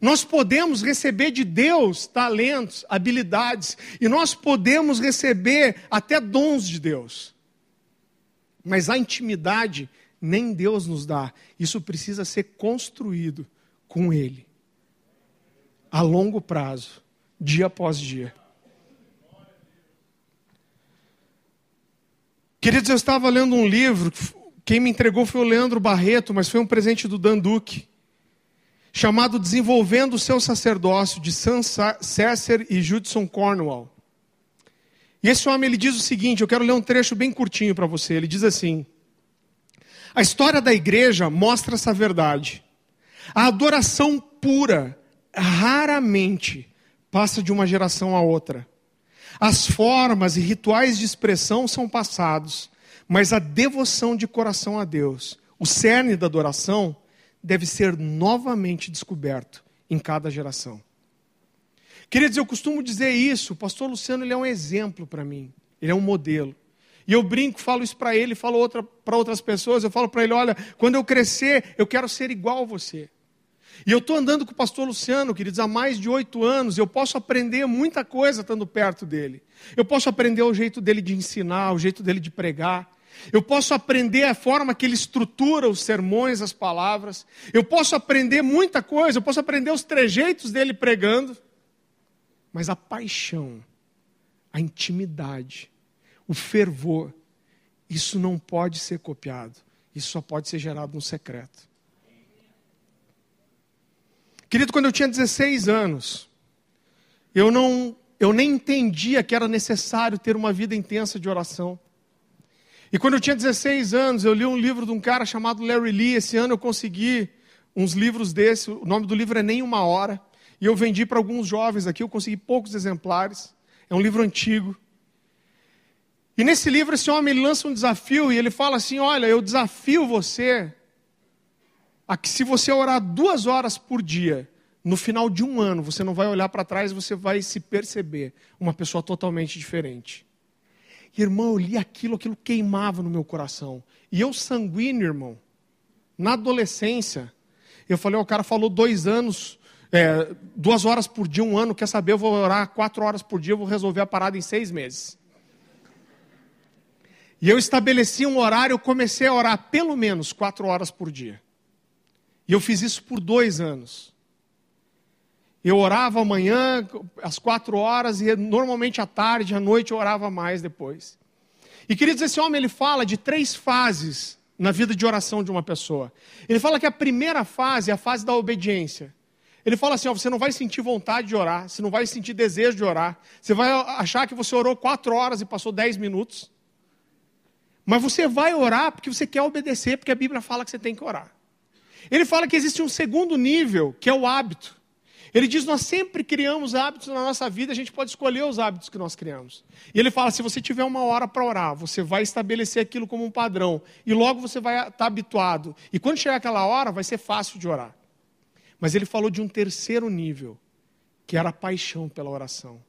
Nós podemos receber de Deus talentos, habilidades, e nós podemos receber até dons de Deus. Mas a intimidade nem Deus nos dá. Isso precisa ser construído com Ele, a longo prazo dia após dia. Queridos, eu estava lendo um livro, quem me entregou foi o Leandro Barreto, mas foi um presente do Dan Duque, chamado Desenvolvendo o Seu Sacerdócio, de Sam Cesser e Judson Cornwall. E esse homem ele diz o seguinte: eu quero ler um trecho bem curtinho para você. Ele diz assim: A história da igreja mostra essa verdade. A adoração pura raramente passa de uma geração a outra. As formas e rituais de expressão são passados, mas a devoção de coração a Deus, o cerne da adoração, deve ser novamente descoberto em cada geração. Queridos, eu costumo dizer isso, o pastor Luciano ele é um exemplo para mim, ele é um modelo. E eu brinco, falo isso para ele, falo outra, para outras pessoas, eu falo para ele: olha, quando eu crescer, eu quero ser igual a você. E eu estou andando com o pastor Luciano, queridos, há mais de oito anos. Eu posso aprender muita coisa estando perto dele. Eu posso aprender o jeito dele de ensinar, o jeito dele de pregar. Eu posso aprender a forma que ele estrutura os sermões, as palavras. Eu posso aprender muita coisa. Eu posso aprender os trejeitos dele pregando. Mas a paixão, a intimidade, o fervor, isso não pode ser copiado. Isso só pode ser gerado no secreto. Querido, quando eu tinha 16 anos, eu não eu nem entendia que era necessário ter uma vida intensa de oração. E quando eu tinha 16 anos, eu li um livro de um cara chamado Larry Lee. Esse ano eu consegui uns livros desse. O nome do livro é Nem Uma Hora. E eu vendi para alguns jovens aqui. Eu consegui poucos exemplares. É um livro antigo. E nesse livro, esse homem lança um desafio e ele fala assim: Olha, eu desafio você a que, se você orar duas horas por dia, no final de um ano, você não vai olhar para trás, você vai se perceber uma pessoa totalmente diferente. Irmão, eu li aquilo, aquilo queimava no meu coração. E eu, sanguíneo, irmão, na adolescência, eu falei: o cara falou dois anos, é, duas horas por dia, um ano, quer saber? Eu vou orar quatro horas por dia, eu vou resolver a parada em seis meses. E eu estabeleci um horário, eu comecei a orar pelo menos quatro horas por dia. E eu fiz isso por dois anos. Eu orava amanhã, às quatro horas, e normalmente à tarde, à noite eu orava mais depois. E queridos, esse homem ele fala de três fases na vida de oração de uma pessoa. Ele fala que a primeira fase é a fase da obediência. Ele fala assim: ó, você não vai sentir vontade de orar, você não vai sentir desejo de orar, você vai achar que você orou quatro horas e passou dez minutos. Mas você vai orar porque você quer obedecer, porque a Bíblia fala que você tem que orar. Ele fala que existe um segundo nível, que é o hábito. Ele diz: Nós sempre criamos hábitos na nossa vida, a gente pode escolher os hábitos que nós criamos. E ele fala: se você tiver uma hora para orar, você vai estabelecer aquilo como um padrão, e logo você vai estar tá habituado. E quando chegar aquela hora, vai ser fácil de orar. Mas ele falou de um terceiro nível, que era a paixão pela oração.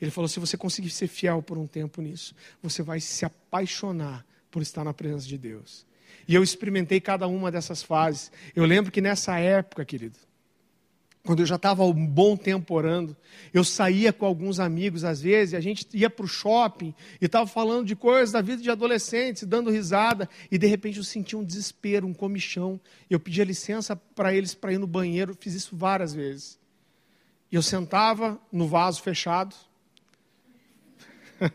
Ele falou: se você conseguir ser fiel por um tempo nisso, você vai se apaixonar por estar na presença de Deus. E eu experimentei cada uma dessas fases. Eu lembro que nessa época, querido, quando eu já estava um bom tempo orando, eu saía com alguns amigos às vezes, a gente ia para o shopping e estava falando de coisas da vida de adolescentes, dando risada, e de repente eu sentia um desespero, um comichão. Eu pedia licença para eles para ir no banheiro, fiz isso várias vezes. E eu sentava no vaso fechado.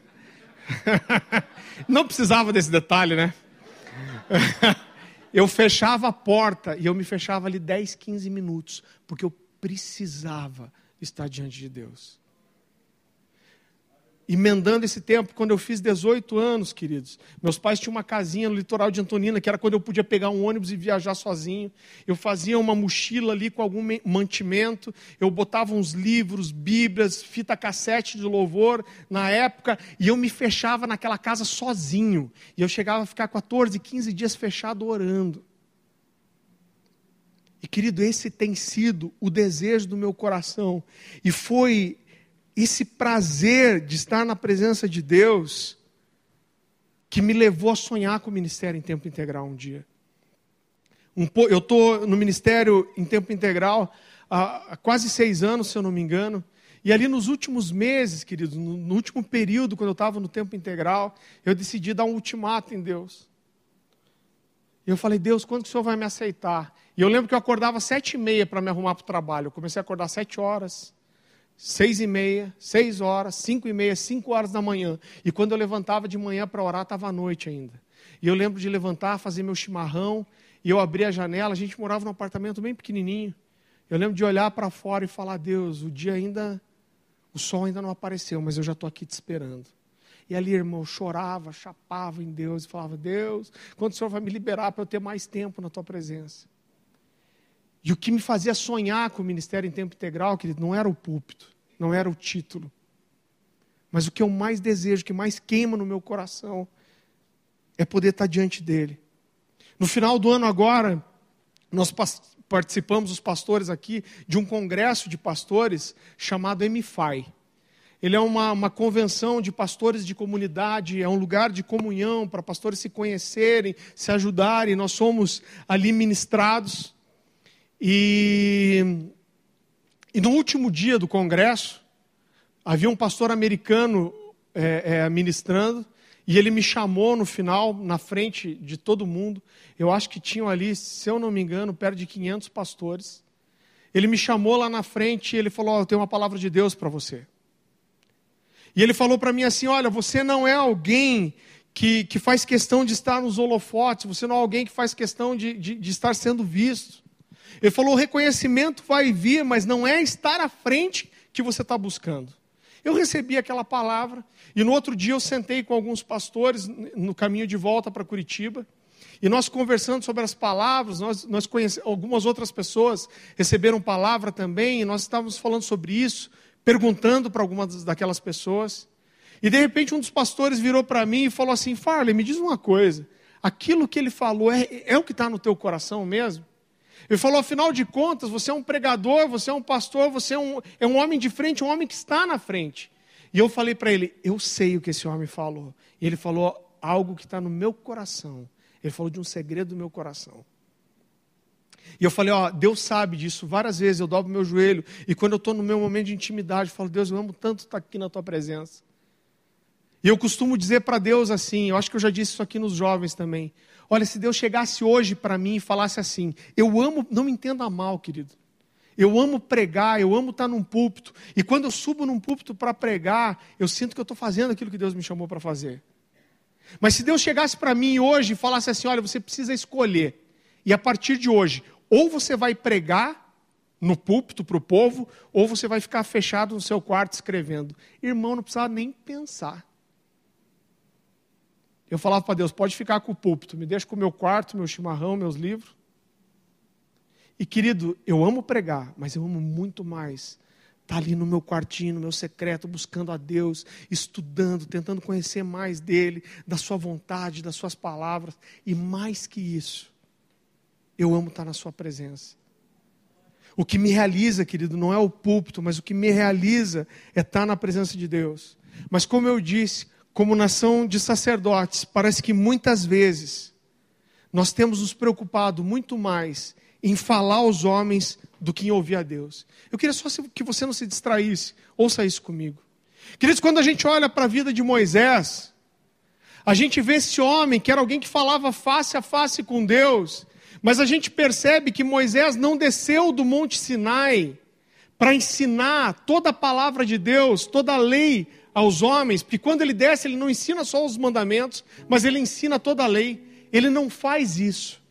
Não precisava desse detalhe, né? eu fechava a porta e eu me fechava ali 10, 15 minutos, porque eu precisava estar diante de Deus. Emendando esse tempo, quando eu fiz 18 anos, queridos, meus pais tinham uma casinha no litoral de Antonina, que era quando eu podia pegar um ônibus e viajar sozinho. Eu fazia uma mochila ali com algum mantimento, eu botava uns livros, bíblias, fita cassete de louvor na época, e eu me fechava naquela casa sozinho. E eu chegava a ficar 14, 15 dias fechado orando. E querido, esse tem sido o desejo do meu coração. E foi esse prazer de estar na presença de Deus que me levou a sonhar com o ministério em tempo integral um dia. Um, eu estou no ministério em tempo integral há, há, quase seis anos, se eu não me engano. E ali nos últimos meses, querido, no, no último período, quando eu estava no tempo integral, eu decidi dar um ultimato em Deus. E eu falei, Deus, quando o Senhor vai me aceitar? E eu lembro que eu acordava sete e meia para me arrumar para o trabalho. Eu comecei a acordar sete horas, seis e meia, seis horas, cinco e meia, cinco horas da manhã. E quando eu levantava de manhã para orar, estava à noite ainda. E eu lembro de levantar, fazer meu chimarrão, e eu abria a janela. A gente morava num apartamento bem pequenininho. Eu lembro de olhar para fora e falar, Deus, o dia ainda, o sol ainda não apareceu, mas eu já estou aqui te esperando. E ali, irmão, chorava, chapava em Deus e falava: Deus, quando o Senhor vai me liberar para eu ter mais tempo na tua presença? E o que me fazia sonhar com o ministério em tempo integral, querido, não era o púlpito, não era o título. Mas o que eu mais desejo, que mais queima no meu coração, é poder estar diante dele. No final do ano agora, nós participamos, os pastores aqui, de um congresso de pastores chamado MFI. Ele é uma, uma convenção de pastores de comunidade, é um lugar de comunhão para pastores se conhecerem, se ajudarem. Nós somos ali ministrados. E, e no último dia do congresso, havia um pastor americano é, é, ministrando, e ele me chamou no final, na frente de todo mundo. Eu acho que tinham ali, se eu não me engano, perto de 500 pastores. Ele me chamou lá na frente e ele falou: oh, Eu tenho uma palavra de Deus para você. E ele falou para mim assim: Olha, você não é alguém que, que faz questão de estar nos holofotes, você não é alguém que faz questão de, de, de estar sendo visto. Ele falou: o reconhecimento vai vir, mas não é estar à frente que você está buscando. Eu recebi aquela palavra e no outro dia eu sentei com alguns pastores no caminho de volta para Curitiba. E nós conversando sobre as palavras, nós, nós algumas outras pessoas receberam palavra também, e nós estávamos falando sobre isso, perguntando para algumas daquelas pessoas. E de repente um dos pastores virou para mim e falou assim: Farley, me diz uma coisa, aquilo que ele falou é, é o que está no teu coração mesmo? Ele falou: afinal de contas, você é um pregador, você é um pastor, você é um, é um homem de frente, um homem que está na frente. E eu falei para ele: eu sei o que esse homem falou. E ele falou algo que está no meu coração. Ele falou de um segredo do meu coração. E eu falei, ó, Deus sabe disso. Várias vezes eu dobro meu joelho e quando eu estou no meu momento de intimidade, eu falo, Deus, eu amo tanto estar aqui na tua presença. E eu costumo dizer para Deus assim, eu acho que eu já disse isso aqui nos jovens também. Olha, se Deus chegasse hoje para mim e falasse assim, eu amo, não me entenda mal, querido. Eu amo pregar, eu amo estar num púlpito. E quando eu subo num púlpito para pregar, eu sinto que eu estou fazendo aquilo que Deus me chamou para fazer. Mas se Deus chegasse para mim hoje e falasse assim: olha, você precisa escolher, e a partir de hoje, ou você vai pregar no púlpito para o povo, ou você vai ficar fechado no seu quarto escrevendo. Irmão, não precisava nem pensar. Eu falava para Deus: pode ficar com o púlpito, me deixa com o meu quarto, meu chimarrão, meus livros. E querido, eu amo pregar, mas eu amo muito mais Está ali no meu quartinho, no meu secreto, buscando a Deus, estudando, tentando conhecer mais dele, da sua vontade, das suas palavras. E mais que isso, eu amo estar na sua presença. O que me realiza, querido, não é o púlpito, mas o que me realiza é estar na presença de Deus. Mas como eu disse, como nação de sacerdotes, parece que muitas vezes nós temos nos preocupado muito mais em falar aos homens do que em ouvir a Deus. Eu queria só que você não se distraísse. Ouça isso comigo. Queridos, quando a gente olha para a vida de Moisés, a gente vê esse homem que era alguém que falava face a face com Deus, mas a gente percebe que Moisés não desceu do Monte Sinai para ensinar toda a palavra de Deus, toda a lei aos homens, porque quando ele desce, ele não ensina só os mandamentos, mas ele ensina toda a lei. Ele não faz isso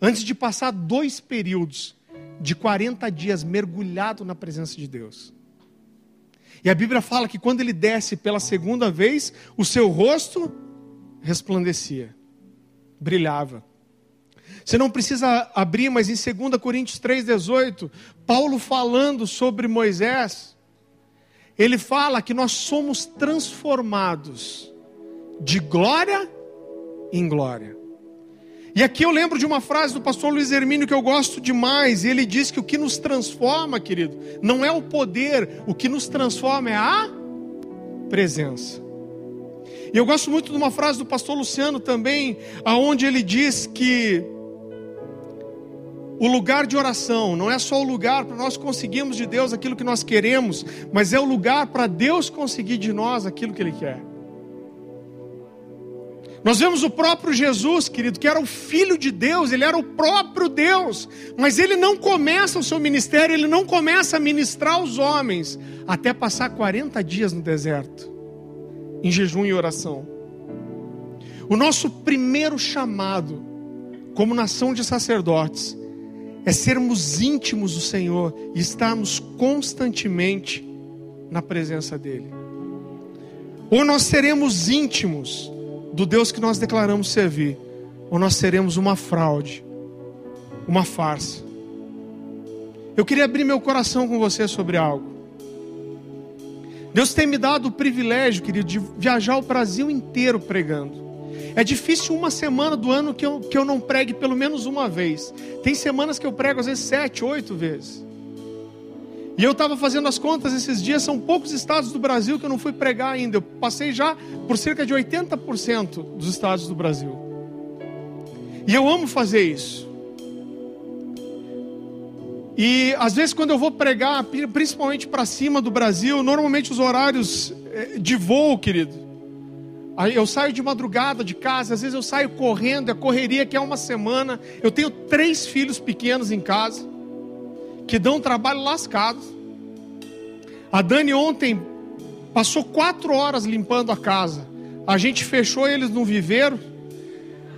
antes de passar dois períodos de 40 dias mergulhado na presença de Deus. E a Bíblia fala que quando ele desce pela segunda vez, o seu rosto resplandecia, brilhava. Você não precisa abrir, mas em 2 Coríntios 3,18, Paulo falando sobre Moisés, ele fala que nós somos transformados de glória em glória. E aqui eu lembro de uma frase do pastor Luiz Hermínio que eu gosto demais. E ele diz que o que nos transforma, querido, não é o poder, o que nos transforma é a presença. E eu gosto muito de uma frase do pastor Luciano também, aonde ele diz que o lugar de oração não é só o lugar para nós conseguirmos de Deus aquilo que nós queremos, mas é o lugar para Deus conseguir de nós aquilo que Ele quer. Nós vemos o próprio Jesus, querido, que era o Filho de Deus, ele era o próprio Deus, mas ele não começa o seu ministério, ele não começa a ministrar aos homens, até passar 40 dias no deserto, em jejum e oração. O nosso primeiro chamado, como nação de sacerdotes, é sermos íntimos do Senhor e estarmos constantemente na presença dEle. Ou nós seremos íntimos, do Deus que nós declaramos servir, ou nós seremos uma fraude, uma farsa. Eu queria abrir meu coração com você sobre algo. Deus tem me dado o privilégio, querido, de viajar o Brasil inteiro pregando. É difícil uma semana do ano que eu, que eu não pregue pelo menos uma vez. Tem semanas que eu prego às vezes sete, oito vezes. E eu estava fazendo as contas esses dias, são poucos estados do Brasil que eu não fui pregar ainda. Eu passei já por cerca de 80% dos estados do Brasil. E eu amo fazer isso. E às vezes quando eu vou pregar, principalmente para cima do Brasil, normalmente os horários eh, de voo, querido. Eu saio de madrugada de casa, às vezes eu saio correndo, a correria que é uma semana. Eu tenho três filhos pequenos em casa que dão um trabalho lascado. A Dani ontem passou quatro horas limpando a casa. A gente fechou eles no viveiro.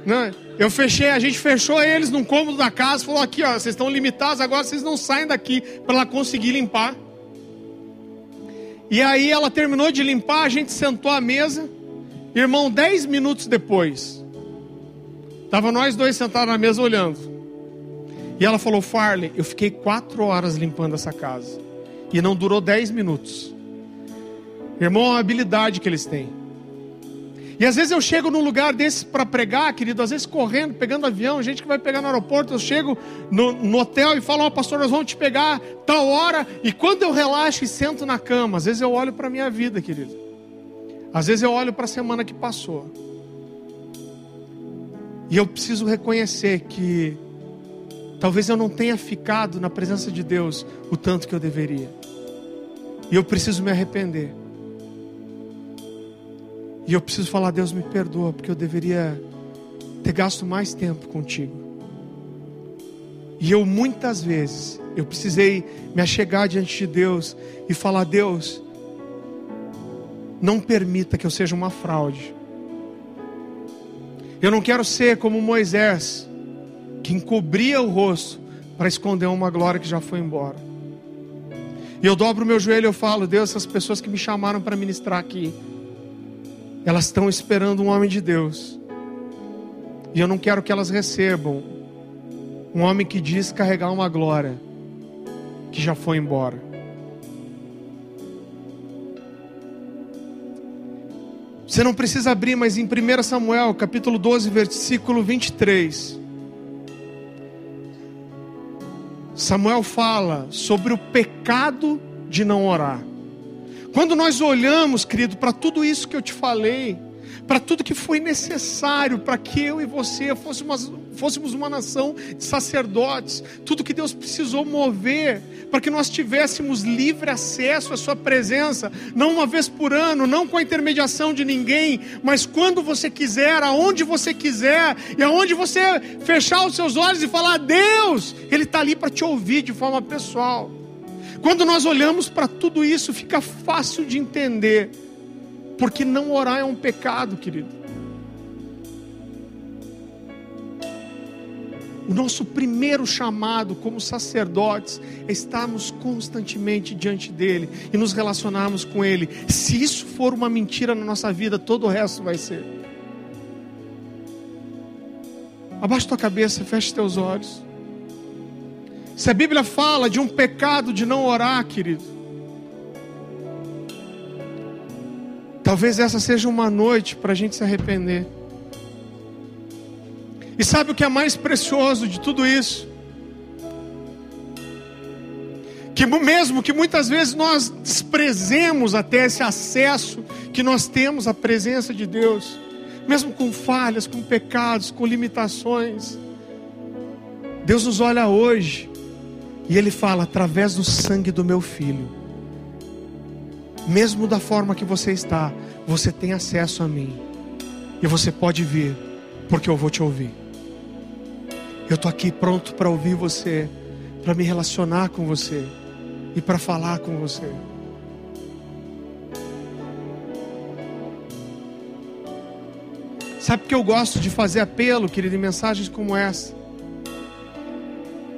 Né? Eu fechei, a gente fechou eles num cômodo da casa. Falou aqui, ó, vocês estão limitados agora, vocês não saem daqui para ela conseguir limpar. E aí ela terminou de limpar, a gente sentou à mesa. Irmão, dez minutos depois, tava nós dois sentados na mesa olhando. E ela falou: Farley, eu fiquei quatro horas limpando essa casa. E não durou dez minutos. Irmão, é uma habilidade que eles têm. E às vezes eu chego num lugar desse para pregar, querido, às vezes correndo, pegando avião, gente que vai pegar no aeroporto, eu chego no, no hotel e falo, ó, oh, pastor, nós vamos te pegar tal hora. E quando eu relaxo e sento na cama, às vezes eu olho para a minha vida, querido. Às vezes eu olho para a semana que passou. E eu preciso reconhecer que talvez eu não tenha ficado na presença de Deus o tanto que eu deveria. E eu preciso me arrepender. E eu preciso falar, Deus me perdoa, porque eu deveria ter gasto mais tempo contigo. E eu muitas vezes, eu precisei me achegar diante de Deus e falar, Deus, não permita que eu seja uma fraude. Eu não quero ser como Moisés, que encobria o rosto para esconder uma glória que já foi embora. E eu dobro o meu joelho e eu falo, Deus, essas pessoas que me chamaram para ministrar aqui, elas estão esperando um homem de Deus. E eu não quero que elas recebam um homem que diz carregar uma glória que já foi embora. Você não precisa abrir, mas em 1 Samuel, capítulo 12, versículo 23. Samuel fala sobre o pecado de não orar. Quando nós olhamos, querido, para tudo isso que eu te falei, para tudo que foi necessário para que eu e você fôssemos, fôssemos uma nação de sacerdotes, tudo que Deus precisou mover para que nós tivéssemos livre acesso à Sua presença, não uma vez por ano, não com a intermediação de ninguém, mas quando você quiser, aonde você quiser, e aonde você fechar os seus olhos e falar, Deus, Ele está ali para te ouvir de forma pessoal. Quando nós olhamos para tudo isso, fica fácil de entender, porque não orar é um pecado, querido. O nosso primeiro chamado como sacerdotes é estarmos constantemente diante dEle e nos relacionarmos com Ele. Se isso for uma mentira na nossa vida, todo o resto vai ser. Abaixa tua cabeça, feche teus olhos. Se a Bíblia fala de um pecado de não orar, querido, talvez essa seja uma noite para a gente se arrepender. E sabe o que é mais precioso de tudo isso? Que mesmo que muitas vezes nós desprezemos até esse acesso que nós temos à presença de Deus, mesmo com falhas, com pecados, com limitações, Deus nos olha hoje e ele fala: através do sangue do meu filho, mesmo da forma que você está, você tem acesso a mim, e você pode vir, porque eu vou te ouvir. Eu estou aqui pronto para ouvir você, para me relacionar com você e para falar com você. Sabe que eu gosto de fazer apelo, querido, em mensagens como essa?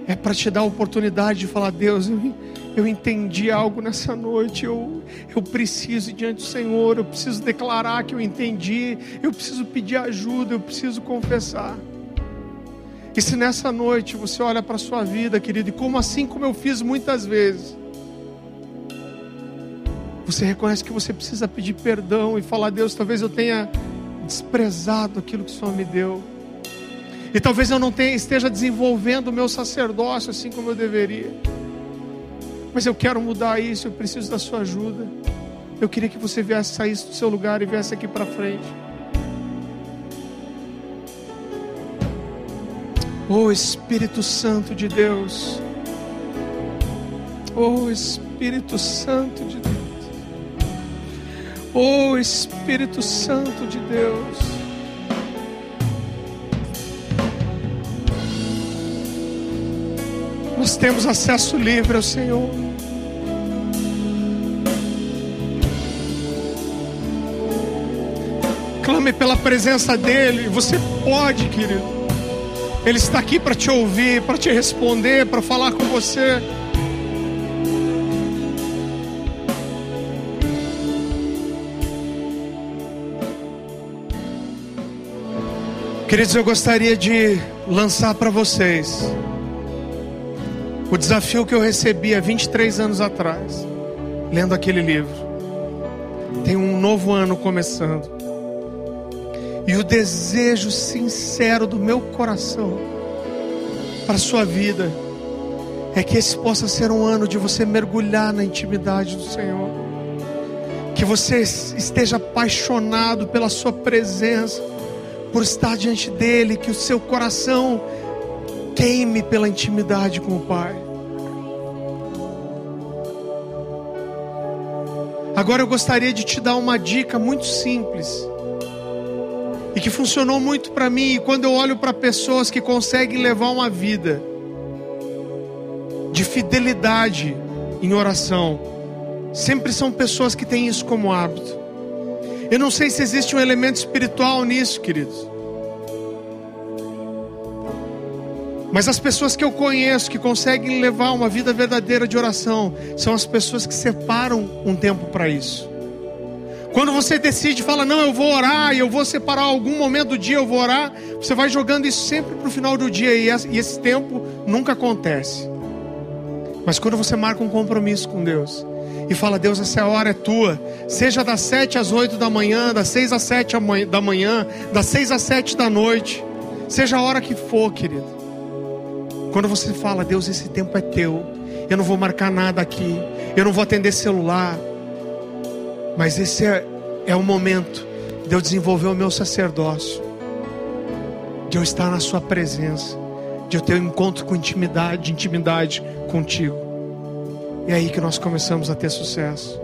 é para te dar a oportunidade de falar: Deus, eu, eu entendi algo nessa noite, eu, eu preciso ir diante do Senhor, eu preciso declarar que eu entendi, eu preciso pedir ajuda, eu preciso confessar. E se nessa noite você olha para a sua vida, querido, e como assim como eu fiz muitas vezes, você reconhece que você precisa pedir perdão e falar: Deus, talvez eu tenha desprezado aquilo que o Senhor me deu. E talvez eu não tenha, esteja desenvolvendo o meu sacerdócio assim como eu deveria. Mas eu quero mudar isso, eu preciso da sua ajuda. Eu queria que você viesse sair do seu lugar e viesse aqui para frente. Oh Espírito Santo de Deus. Oh Espírito Santo de Deus. Oh Espírito Santo de Deus. Nós temos acesso livre ao Senhor. Clame pela presença dEle. Você pode, querido. Ele está aqui para te ouvir, para te responder, para falar com você. Queridos, eu gostaria de lançar para vocês o desafio que eu recebi há 23 anos atrás, lendo aquele livro. Tem um novo ano começando. E o desejo sincero do meu coração para a sua vida é que esse possa ser um ano de você mergulhar na intimidade do Senhor. Que você esteja apaixonado pela Sua presença, por estar diante dEle, que o seu coração queime pela intimidade com o Pai. Agora eu gostaria de te dar uma dica muito simples e que funcionou muito para mim. E quando eu olho para pessoas que conseguem levar uma vida de fidelidade em oração, sempre são pessoas que têm isso como hábito. Eu não sei se existe um elemento espiritual nisso, queridos. Mas as pessoas que eu conheço que conseguem levar uma vida verdadeira de oração são as pessoas que separam um tempo para isso. Quando você decide, fala, não, eu vou orar, eu vou separar algum momento do dia, eu vou orar, você vai jogando isso sempre para o final do dia, e esse tempo nunca acontece. Mas quando você marca um compromisso com Deus, e fala, Deus, essa hora é tua, seja das sete às oito da manhã, das seis às sete da manhã, das seis às sete da noite, seja a hora que for, querido. Quando você fala, Deus, esse tempo é teu, eu não vou marcar nada aqui, eu não vou atender celular, mas esse é, é o momento de eu desenvolver o meu sacerdócio, de eu estar na Sua presença, de eu ter um encontro com intimidade, intimidade contigo. E é aí que nós começamos a ter sucesso.